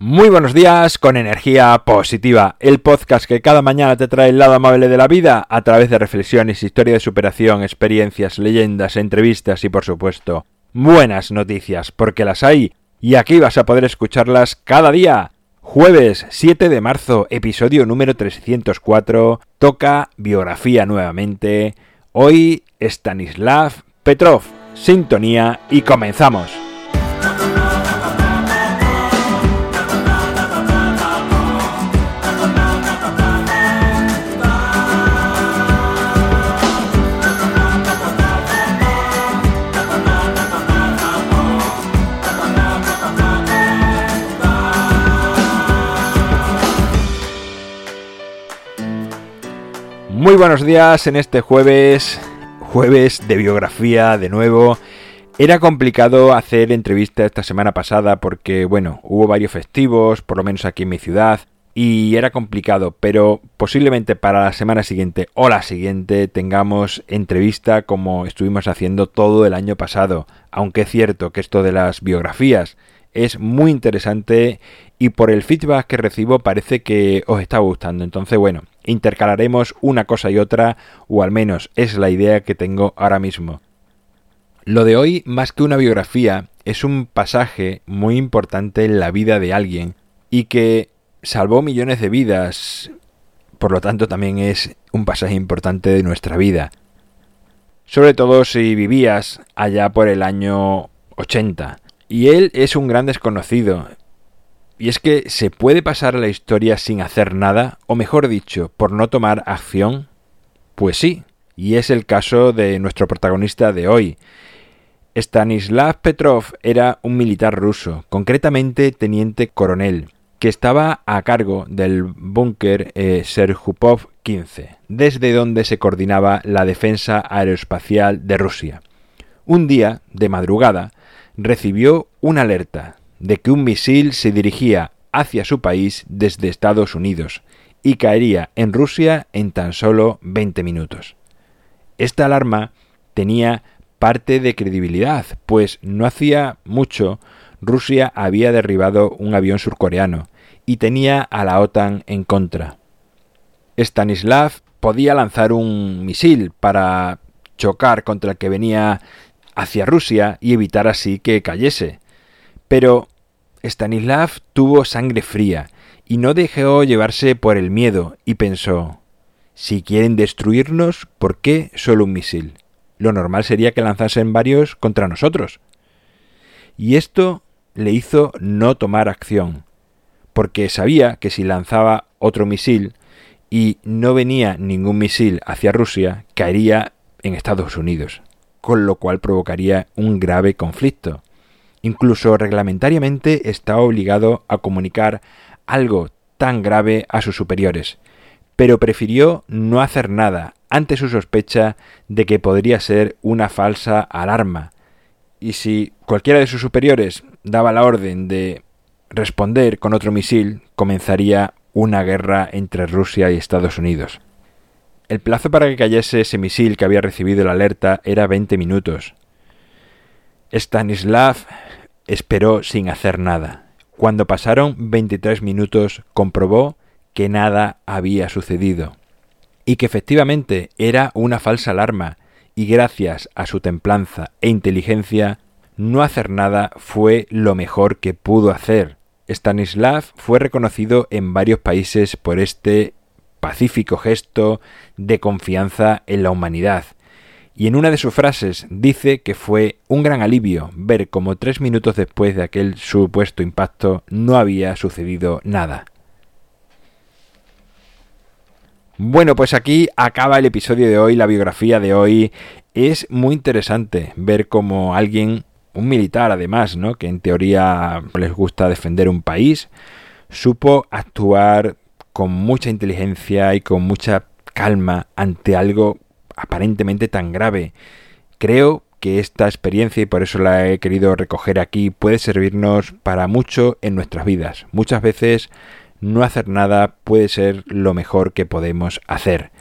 Muy buenos días con energía positiva, el podcast que cada mañana te trae el lado amable de la vida a través de reflexiones, historia de superación, experiencias, leyendas, entrevistas y por supuesto buenas noticias, porque las hay y aquí vas a poder escucharlas cada día. Jueves 7 de marzo, episodio número 304, toca biografía nuevamente. Hoy Stanislav Petrov, sintonía y comenzamos. Muy buenos días en este jueves, jueves de biografía de nuevo. Era complicado hacer entrevista esta semana pasada porque, bueno, hubo varios festivos, por lo menos aquí en mi ciudad, y era complicado, pero posiblemente para la semana siguiente o la siguiente tengamos entrevista como estuvimos haciendo todo el año pasado, aunque es cierto que esto de las biografías es muy interesante y por el feedback que recibo parece que os está gustando. Entonces, bueno, intercalaremos una cosa y otra, o al menos es la idea que tengo ahora mismo. Lo de hoy, más que una biografía, es un pasaje muy importante en la vida de alguien y que salvó millones de vidas, por lo tanto también es un pasaje importante de nuestra vida. Sobre todo si vivías allá por el año 80. Y él es un gran desconocido. Y es que se puede pasar la historia sin hacer nada, o mejor dicho, por no tomar acción. Pues sí, y es el caso de nuestro protagonista de hoy. Stanislav Petrov era un militar ruso, concretamente teniente coronel, que estaba a cargo del búnker eh, Serjupov 15, desde donde se coordinaba la defensa aeroespacial de Rusia. Un día, de madrugada, recibió una alerta de que un misil se dirigía hacia su país desde Estados Unidos y caería en Rusia en tan solo 20 minutos. Esta alarma tenía parte de credibilidad, pues no hacía mucho Rusia había derribado un avión surcoreano y tenía a la OTAN en contra. Stanislav podía lanzar un misil para chocar contra el que venía hacia Rusia y evitar así que cayese. Pero Stanislav tuvo sangre fría y no dejó llevarse por el miedo y pensó si quieren destruirnos, ¿por qué solo un misil? Lo normal sería que lanzasen varios contra nosotros. Y esto le hizo no tomar acción, porque sabía que si lanzaba otro misil y no venía ningún misil hacia Rusia, caería en Estados Unidos, con lo cual provocaría un grave conflicto. Incluso reglamentariamente está obligado a comunicar algo tan grave a sus superiores, pero prefirió no hacer nada ante su sospecha de que podría ser una falsa alarma. Y si cualquiera de sus superiores daba la orden de responder con otro misil, comenzaría una guerra entre Rusia y Estados Unidos. El plazo para que cayese ese misil que había recibido la alerta era 20 minutos. Stanislav esperó sin hacer nada. Cuando pasaron 23 minutos comprobó que nada había sucedido y que efectivamente era una falsa alarma y gracias a su templanza e inteligencia no hacer nada fue lo mejor que pudo hacer. Stanislav fue reconocido en varios países por este pacífico gesto de confianza en la humanidad y en una de sus frases dice que fue un gran alivio ver cómo tres minutos después de aquel supuesto impacto no había sucedido nada. Bueno, pues aquí acaba el episodio de hoy, la biografía de hoy. Es muy interesante ver cómo alguien, un militar además, ¿no? que en teoría les gusta defender un país, supo actuar con mucha inteligencia y con mucha calma ante algo aparentemente tan grave. Creo que esta experiencia, y por eso la he querido recoger aquí, puede servirnos para mucho en nuestras vidas. Muchas veces no hacer nada puede ser lo mejor que podemos hacer.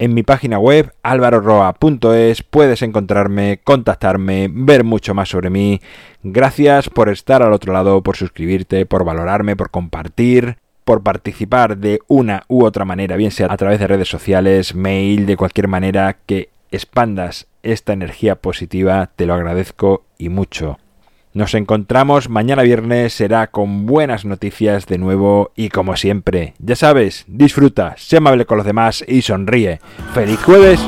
En mi página web alvaroroa.es puedes encontrarme, contactarme, ver mucho más sobre mí. Gracias por estar al otro lado, por suscribirte, por valorarme, por compartir, por participar de una u otra manera, bien sea a través de redes sociales, mail, de cualquier manera que expandas esta energía positiva, te lo agradezco y mucho. Nos encontramos mañana viernes, será con buenas noticias de nuevo y como siempre, ya sabes, disfruta, sé amable con los demás y sonríe. ¡Feliz jueves!